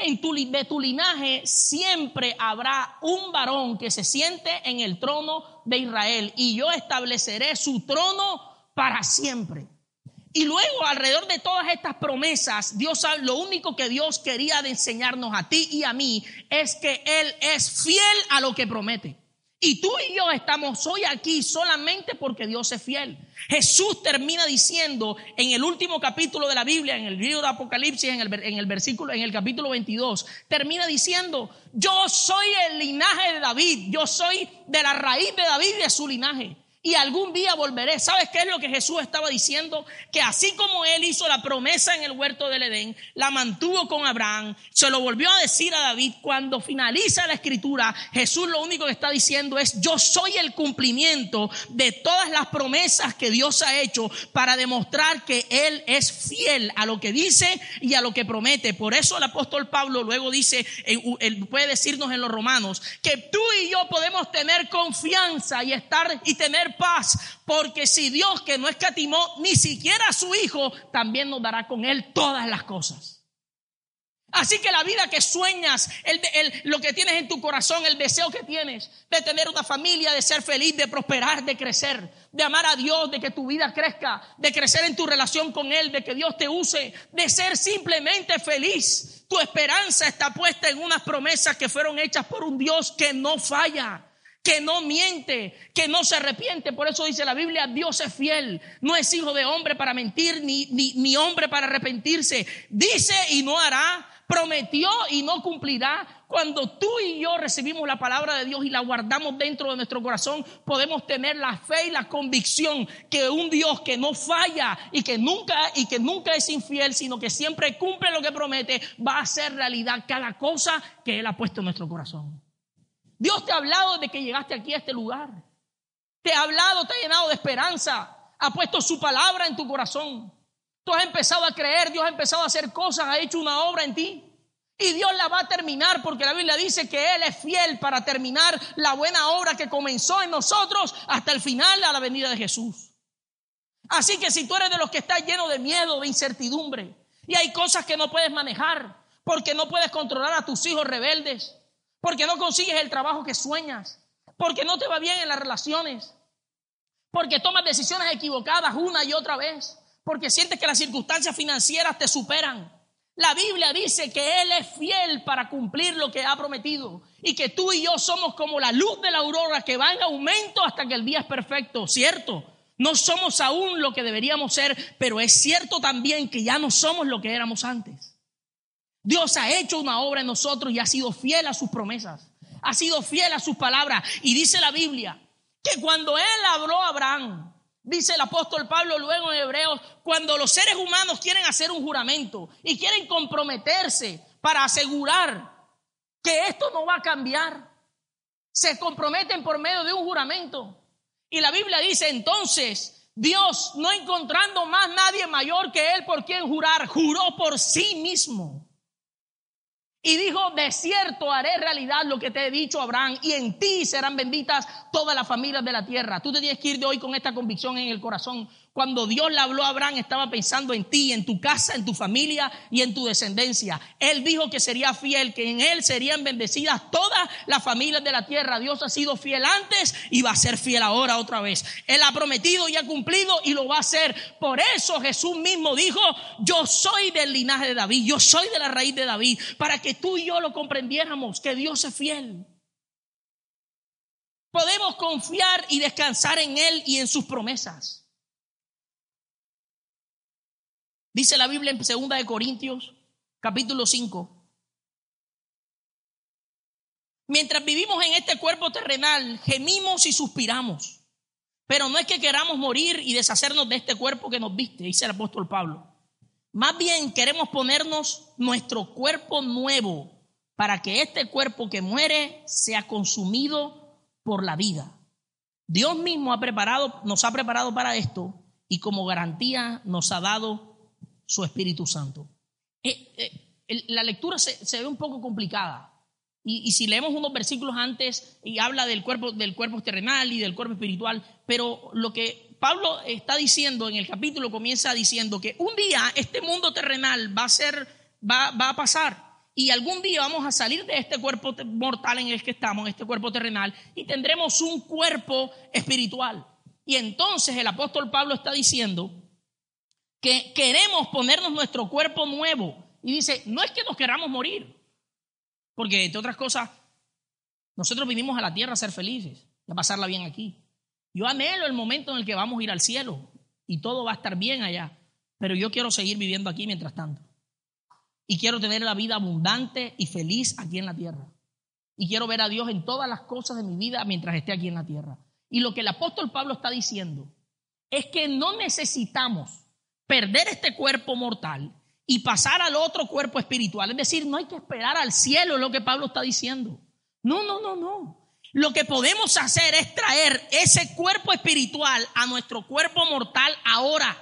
en tu, de tu linaje siempre habrá un varón que se siente en el trono de Israel y yo estableceré su trono para siempre. Y luego alrededor de todas estas promesas, Dios lo único que Dios quería de enseñarnos a ti y a mí es que Él es fiel a lo que promete. Y tú y yo estamos hoy aquí solamente porque Dios es fiel. Jesús termina diciendo en el último capítulo de la Biblia, en el libro de Apocalipsis, en el, en el versículo, en el capítulo 22, termina diciendo, yo soy el linaje de David, yo soy de la raíz de David y de su linaje y algún día volveré. ¿Sabes qué es lo que Jesús estaba diciendo? Que así como él hizo la promesa en el huerto del Edén, la mantuvo con Abraham, se lo volvió a decir a David, cuando finaliza la escritura, Jesús lo único que está diciendo es, yo soy el cumplimiento de todas las promesas que Dios ha hecho para demostrar que Él es fiel a lo que dice y a lo que promete. Por eso el apóstol Pablo luego dice, puede decirnos en los romanos, que tú y yo podemos tener confianza y estar y tener paz, porque si Dios que no escatimó ni siquiera a su Hijo, también nos dará con Él todas las cosas. Así que la vida que sueñas, el, lo que tienes en tu corazón, el deseo que tienes de tener una familia, de ser feliz, de prosperar, de crecer, de amar a Dios, de que tu vida crezca, de crecer en tu relación con Él, de que Dios te use, de ser simplemente feliz. Tu esperanza está puesta en unas promesas que fueron hechas por un Dios que no falla que no miente, que no se arrepiente. Por eso dice la Biblia, Dios es fiel, no es hijo de hombre para mentir, ni, ni, hombre para arrepentirse. Dice y no hará, prometió y no cumplirá. Cuando tú y yo recibimos la palabra de Dios y la guardamos dentro de nuestro corazón, podemos tener la fe y la convicción que un Dios que no falla y que nunca y que nunca es infiel, sino que siempre cumple lo que promete, va a hacer realidad cada cosa que él ha puesto en nuestro corazón. Dios te ha hablado desde que llegaste aquí a este lugar. Te ha hablado, te ha llenado de esperanza. Ha puesto su palabra en tu corazón. Tú has empezado a creer, Dios ha empezado a hacer cosas, ha hecho una obra en ti. Y Dios la va a terminar porque la Biblia dice que Él es fiel para terminar la buena obra que comenzó en nosotros hasta el final a la venida de Jesús. Así que si tú eres de los que estás lleno de miedo, de incertidumbre, y hay cosas que no puedes manejar, porque no puedes controlar a tus hijos rebeldes, porque no consigues el trabajo que sueñas, porque no te va bien en las relaciones, porque tomas decisiones equivocadas una y otra vez, porque sientes que las circunstancias financieras te superan. La Biblia dice que Él es fiel para cumplir lo que ha prometido. Y que tú y yo somos como la luz de la aurora que va en aumento hasta que el día es perfecto, ¿cierto? No somos aún lo que deberíamos ser, pero es cierto también que ya no somos lo que éramos antes. Dios ha hecho una obra en nosotros y ha sido fiel a sus promesas, ha sido fiel a sus palabras. Y dice la Biblia que cuando Él habló a Abraham, Dice el apóstol Pablo luego en Hebreos, cuando los seres humanos quieren hacer un juramento y quieren comprometerse para asegurar que esto no va a cambiar, se comprometen por medio de un juramento. Y la Biblia dice entonces, Dios, no encontrando más nadie mayor que Él por quien jurar, juró por sí mismo. Y dijo, de cierto haré realidad lo que te he dicho, Abraham, y en ti serán benditas todas las familias de la tierra. Tú te tienes que ir de hoy con esta convicción en el corazón. Cuando Dios le habló a Abraham, estaba pensando en ti, en tu casa, en tu familia y en tu descendencia. Él dijo que sería fiel, que en él serían bendecidas todas las familias de la tierra. Dios ha sido fiel antes y va a ser fiel ahora otra vez. Él ha prometido y ha cumplido y lo va a hacer. Por eso Jesús mismo dijo, yo soy del linaje de David, yo soy de la raíz de David, para que tú y yo lo comprendiéramos, que Dios es fiel. Podemos confiar y descansar en Él y en sus promesas. Dice la Biblia en 2 de Corintios, capítulo 5. Mientras vivimos en este cuerpo terrenal, gemimos y suspiramos. Pero no es que queramos morir y deshacernos de este cuerpo que nos viste, dice el apóstol Pablo. Más bien queremos ponernos nuestro cuerpo nuevo para que este cuerpo que muere sea consumido por la vida. Dios mismo ha preparado, nos ha preparado para esto y como garantía nos ha dado su Espíritu Santo. Eh, eh, la lectura se, ve un poco complicada. Y, si leemos unos versículos antes y habla del cuerpo, del cuerpo terrenal y del cuerpo espiritual, pero lo que Pablo está diciendo en el capítulo comienza diciendo que un día este mundo terrenal va a ser, va, va a pasar y algún día vamos a salir de este cuerpo mortal en el que estamos, este cuerpo terrenal, y tendremos un cuerpo espiritual. Y entonces el apóstol Pablo está diciendo que queremos ponernos nuestro cuerpo nuevo. Y dice, no es que nos queramos morir, porque entre otras cosas, nosotros vinimos a la tierra a ser felices, a pasarla bien aquí. Yo anhelo el momento en el que vamos a ir al cielo y todo va a estar bien allá, pero yo quiero seguir viviendo aquí mientras tanto. Y quiero tener la vida abundante y feliz aquí en la tierra. Y quiero ver a Dios en todas las cosas de mi vida mientras esté aquí en la tierra. Y lo que el apóstol Pablo está diciendo es que no necesitamos perder este cuerpo mortal y pasar al otro cuerpo espiritual. Es decir, no hay que esperar al cielo, es lo que Pablo está diciendo. No, no, no, no. Lo que podemos hacer es traer ese cuerpo espiritual a nuestro cuerpo mortal ahora,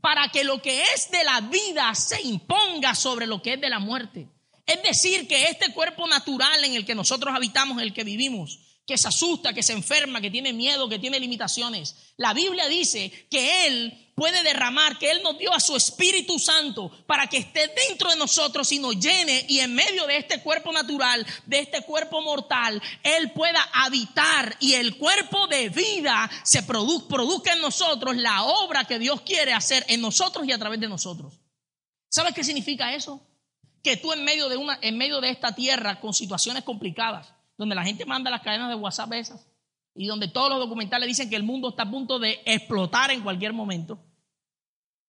para que lo que es de la vida se imponga sobre lo que es de la muerte. Es decir, que este cuerpo natural en el que nosotros habitamos, en el que vivimos, que se asusta, que se enferma, que tiene miedo, que tiene limitaciones, la Biblia dice que Él puede derramar, que Él nos dio a su Espíritu Santo para que esté dentro de nosotros y nos llene y en medio de este cuerpo natural, de este cuerpo mortal, Él pueda habitar y el cuerpo de vida se produzca en nosotros la obra que Dios quiere hacer en nosotros y a través de nosotros. ¿Sabes qué significa eso? Que tú en medio de, una, en medio de esta tierra con situaciones complicadas, donde la gente manda las cadenas de WhatsApp esas, y donde todos los documentales dicen que el mundo está a punto de explotar en cualquier momento,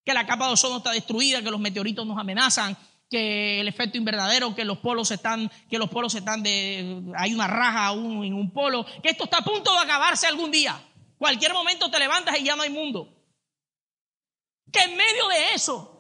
que la capa de ozono está destruida, que los meteoritos nos amenazan, que el efecto invernadero, que los polos están, que los polos están de, hay una raja aún en un polo, que esto está a punto de acabarse algún día. Cualquier momento te levantas y ya no hay mundo. Que en medio de eso,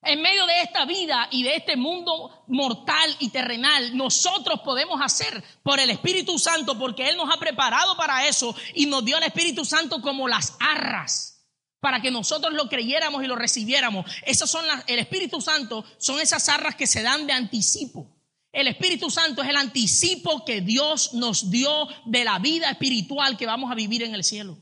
En medio de esta vida y de este mundo mortal y terrenal, nosotros podemos hacer por el Espíritu Santo, porque Él nos ha preparado para eso y nos dio al Espíritu Santo como las arras, para que nosotros lo creyéramos y lo recibiéramos. Esas son las, el Espíritu Santo son esas arras que se dan de anticipo. El Espíritu Santo es el anticipo que Dios nos dio de la vida espiritual que vamos a vivir en el cielo.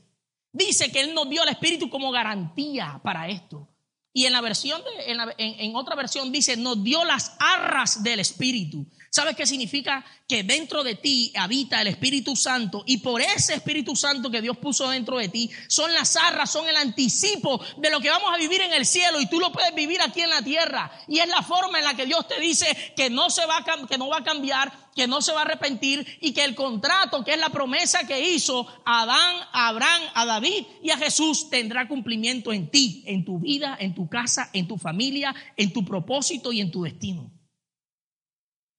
Dice que Él nos dio el Espíritu como garantía para esto. Y en la versión, de, en, otra versión dice, nos dio las arras del Espíritu. ¿Sabes qué significa? Que dentro de ti habita el Espíritu Santo y por ese Espíritu Santo que Dios puso dentro de ti son las arras, son el anticipo de lo que vamos a vivir en el cielo y tú lo puedes vivir aquí en la tierra. Y es la forma en la que Dios te dice que no, se va a, que no va a cambiar, que no se va a arrepentir y que el contrato, que es la promesa que hizo a Adán, a Abraham, a David y a Jesús tendrá cumplimiento en ti, en tu vida, en tu casa, en tu familia, en tu propósito y en tu destino.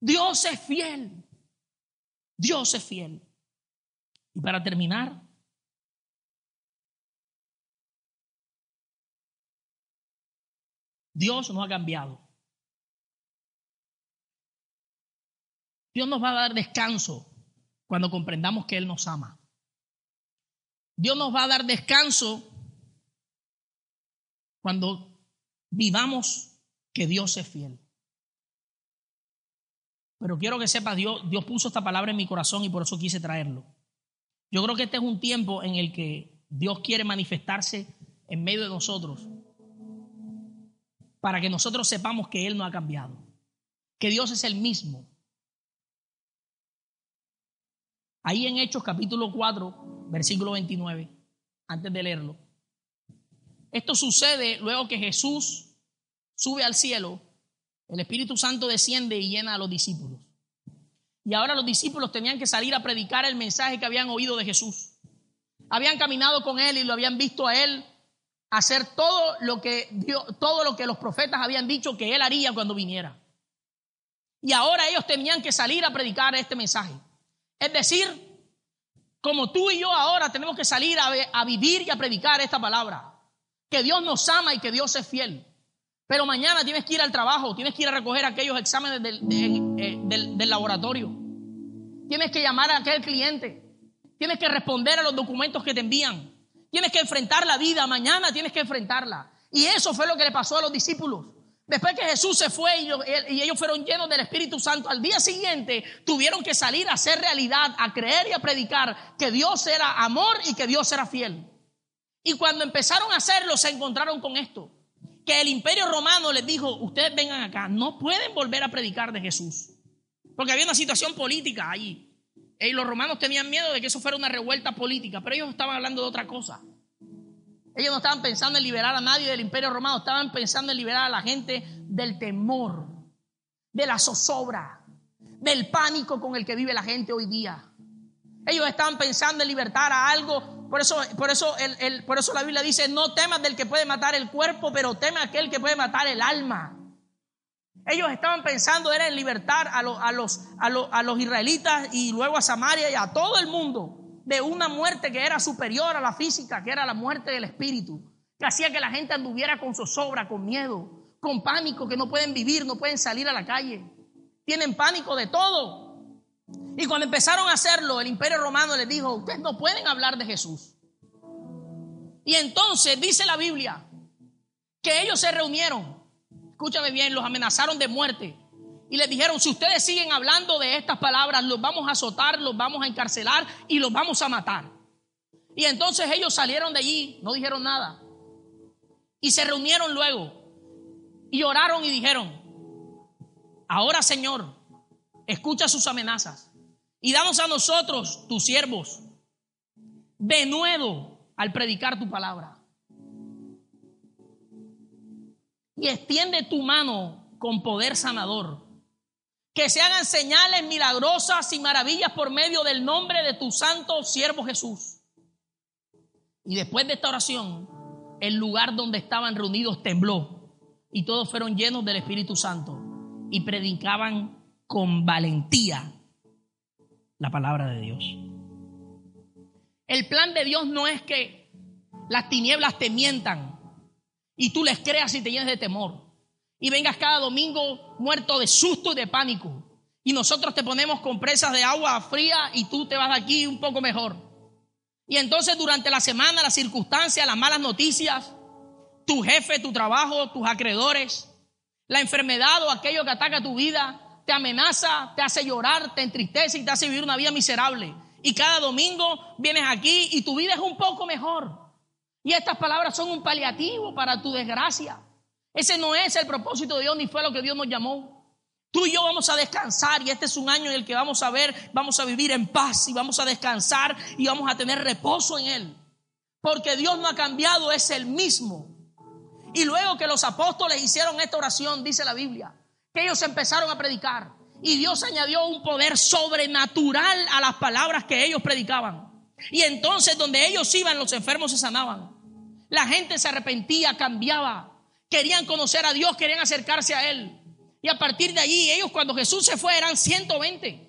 Dios es fiel. Dios es fiel. Y para terminar, Dios no ha cambiado. Dios nos va a dar descanso cuando comprendamos que Él nos ama. Dios nos va a dar descanso cuando vivamos que Dios es fiel. Pero quiero que sepas, Dios, Dios puso esta palabra en mi corazón y por eso quise traerlo. Yo creo que este es un tiempo en el que Dios quiere manifestarse en medio de nosotros para que nosotros sepamos que Él no ha cambiado, que Dios es el mismo. Ahí en Hechos capítulo 4, versículo 29, antes de leerlo. Esto sucede luego que Jesús sube al cielo el Espíritu Santo desciende y llena a los discípulos. Y ahora los discípulos tenían que salir a predicar el mensaje que habían oído de Jesús. Habían caminado con él y lo habían visto a él hacer todo lo que todo lo que los profetas habían dicho que él haría cuando viniera. Y ahora ellos tenían que salir a predicar este mensaje. Es decir, como tú y yo ahora tenemos que salir a, a vivir y a predicar esta palabra. Que Dios nos ama y que Dios es fiel. Pero mañana tienes que ir al trabajo, tienes que ir a recoger aquellos exámenes eh, del, laboratorio. Tienes que llamar a aquel cliente. Tienes que responder a los documentos que te envían. Tienes que enfrentar la vida. Mañana tienes que enfrentarla. Y eso fue lo que le pasó a los discípulos. Después que Jesús se fue y ellos fueron llenos del Espíritu Santo, al día siguiente tuvieron que salir a hacer realidad, a creer y a predicar que Dios era amor y que Dios era fiel. Y cuando empezaron a hacerlo, se encontraron con esto que el imperio romano les dijo, ustedes vengan acá, no pueden volver a predicar de Jesús. Porque había una situación política allí. Y los romanos tenían miedo de que eso fuera una revuelta política, pero ellos estaban hablando de otra cosa. Ellos no estaban pensando en liberar a nadie del imperio romano, estaban pensando en liberar a la gente del temor, de la zozobra, del pánico con el que vive la gente hoy día. Ellos estaban pensando en libertar a algo por eso, por, eso el, por eso la Biblia dice, no temas del que puede matar el cuerpo, pero teme aquel que puede matar el alma. Ellos estaban pensando era en libertar a, a, los, a, a los israelitas y luego a Samaria y a todo el mundo de una muerte que era superior a la física, que era la muerte del espíritu, que hacía que la gente anduviera con zozobra, con miedo, con pánico, que no pueden vivir, no pueden salir a la calle. Tienen pánico de todo. Y cuando empezaron a hacerlo, el imperio romano les dijo, ustedes no pueden hablar de Jesús. Y entonces dice la Biblia que ellos se reunieron, escúchame bien, los amenazaron de muerte. Y les dijeron, si ustedes siguen hablando de estas palabras, los vamos a azotar, los vamos a encarcelar y los vamos a matar. Y entonces ellos salieron de allí, no dijeron nada. Y se reunieron luego y oraron y dijeron, ahora Señor, escucha sus amenazas y danos a nosotros, tus siervos, de nuevo al predicar tu palabra. Y extiende tu mano con poder sanador. Que se hagan señales milagrosas y maravillas por medio del nombre de tu santo siervo Jesús. Y después de esta oración, el lugar donde estaban reunidos tembló y todos fueron llenos del Espíritu Santo y predicaban con valentía la palabra de Dios. El plan de Dios no es que las tinieblas te mientan y tú les creas y te llenes de temor. y vengas cada domingo muerto de susto y de pánico. Y nosotros te ponemos compresas de agua fría y tú te vas de aquí un poco mejor. Y entonces durante la semana, las circunstancias, las malas noticias, tu jefe, tu trabajo, tus acreedores, la enfermedad o aquello que ataca tu vida, te amenaza, te hace llorar, te entristece y te hace vivir una vida miserable. Y cada domingo vienes aquí y tu vida es un poco mejor. Y estas palabras son un paliativo para tu desgracia. Ese no es el propósito de Dios ni fue lo que Dios nos llamó. Tú y yo vamos a descansar y este es un año en el que vamos a ver, vamos a vivir en paz y vamos a descansar y vamos a tener reposo en Él. Porque Dios no ha cambiado, es el mismo. Y luego que los apóstoles hicieron esta oración, dice la Biblia, ellos empezaron a predicar y Dios añadió un poder sobrenatural a las palabras que ellos predicaban. Y entonces donde ellos iban, los enfermos se sanaban. La gente se arrepentía, cambiaba. Querían conocer a Dios, querían acercarse a Él. Y a partir de allí, ellos cuando Jesús se fue eran 120.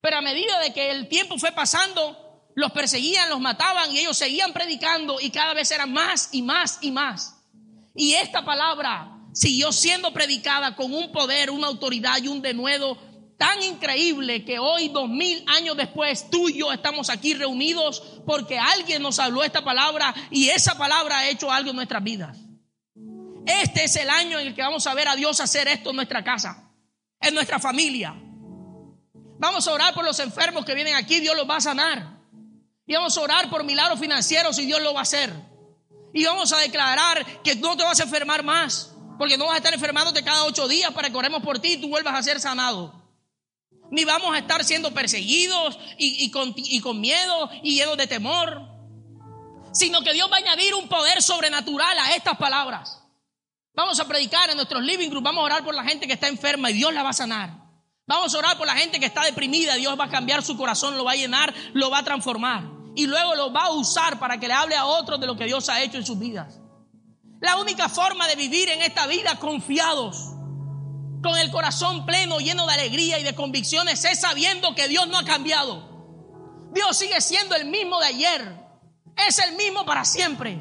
Pero a medida de que el tiempo fue pasando, los perseguían, los mataban y ellos seguían predicando y cada vez eran más y más y más. Y esta palabra siguió siendo predicada con un poder, una autoridad y un denuedo tan increíble que hoy, dos mil años después, tú y yo estamos aquí reunidos porque alguien nos habló esta palabra y esa palabra ha hecho algo en nuestras vidas. Este es el año en el que vamos a ver a Dios hacer esto en nuestra casa, en nuestra familia. Vamos a orar por los enfermos que vienen aquí, Dios los va a sanar. Y vamos a orar por milagros financieros y Dios lo va a hacer. Y vamos a declarar que no te vas a enfermar más, porque no vas a estar enfermándote cada ocho días para que oremos por ti y tú vuelvas a ser sanado. Ni vamos a estar siendo perseguidos y, con, y con miedo y llenos de temor, sino que Dios va a añadir un poder sobrenatural a estas palabras. Vamos a predicar en nuestros living group, vamos a orar por la gente que está enferma y Dios la va a sanar. Vamos a orar por la gente que está deprimida, Dios va a cambiar su corazón, lo va a llenar, lo va a transformar. Y luego lo va a usar para que le hable a otros de lo que Dios ha hecho en sus vidas. La única forma de vivir en esta vida confiados, con el corazón pleno, lleno de alegría y de convicciones, es sabiendo que Dios no ha cambiado. Dios sigue siendo el mismo de ayer, es el mismo para siempre.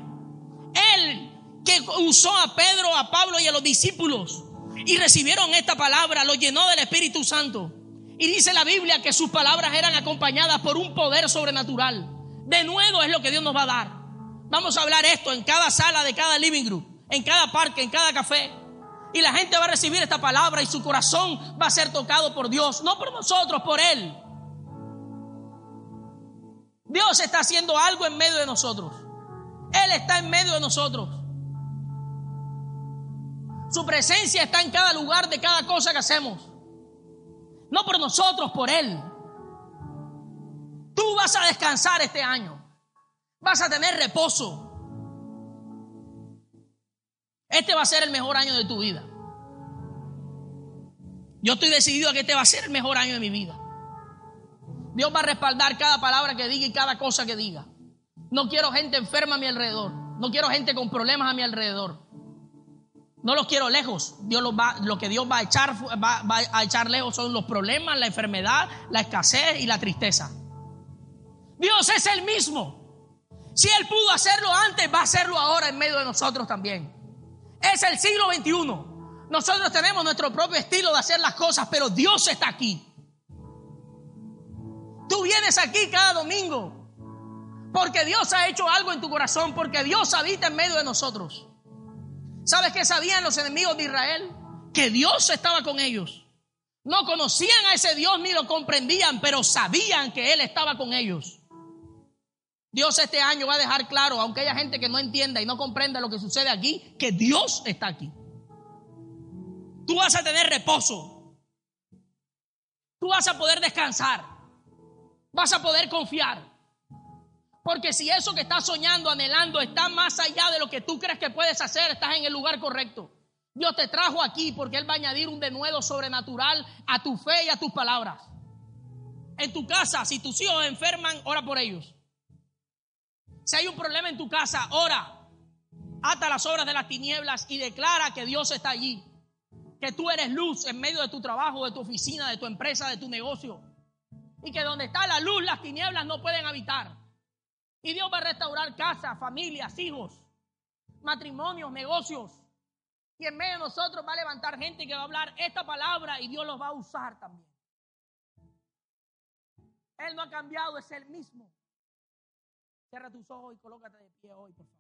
Él que usó a Pedro, a Pablo y a los discípulos y recibieron esta palabra, lo llenó del Espíritu Santo. Y dice la Biblia que sus palabras eran acompañadas por un poder sobrenatural. De nuevo es lo que Dios nos va a dar. Vamos a hablar esto en cada sala de cada living group, en cada parque, en cada café. Y la gente va a recibir esta palabra y su corazón va a ser tocado por Dios, no por nosotros, por Él. Dios está haciendo algo en medio de nosotros. Él está en medio de nosotros. Su presencia está en cada lugar de cada cosa que hacemos. No por nosotros, por Él. Tú vas a descansar este año. Vas a tener reposo. Este va a ser el mejor año de tu vida. Yo estoy decidido a que este va a ser el mejor año de mi vida. Dios va a respaldar cada palabra que diga y cada cosa que diga. No quiero gente enferma a mi alrededor. No quiero gente con problemas a mi alrededor. No los quiero lejos. Dios los va, lo que Dios va a echar, va, a echar lejos son los problemas, la enfermedad, la escasez y la tristeza. Dios es el mismo. Si Él pudo hacerlo antes, va a hacerlo ahora en medio de nosotros también. Es el siglo XXI. Nosotros tenemos nuestro propio estilo de hacer las cosas, pero Dios está aquí. Tú vienes aquí cada domingo porque Dios ha hecho algo en tu corazón, porque Dios habita en medio de nosotros. ¿Sabes qué sabían los enemigos de Israel? Que Dios estaba con ellos. No conocían a ese Dios ni lo comprendían, pero sabían que Él estaba con ellos. Dios este año va a dejar claro, aunque haya gente que no entienda y no comprenda lo que sucede aquí, que Dios está aquí. Tú vas a tener reposo. Tú vas a poder descansar. Vas a poder confiar. Porque si eso que estás soñando, anhelando, está más allá de lo que tú crees que puedes hacer, estás en el lugar correcto. Dios te trajo aquí porque Él va a añadir un denuedo sobrenatural a tu fe y a tus palabras. En tu casa, si tus hijos enferman, ora por ellos. Si hay un problema en tu casa, ora. Ata las obras de las tinieblas y declara que Dios está allí. Que tú eres luz en medio de tu trabajo, de tu oficina, de tu empresa, de tu negocio. Y que donde está la luz, las tinieblas no pueden habitar. Y Dios va a restaurar casas, familias, hijos, matrimonios, negocios. Y en medio de nosotros va a levantar gente que va a hablar esta palabra y Dios los va a usar también. Él no ha cambiado, es el mismo. Cierra tus ojos y colócate de pie hoy, por favor.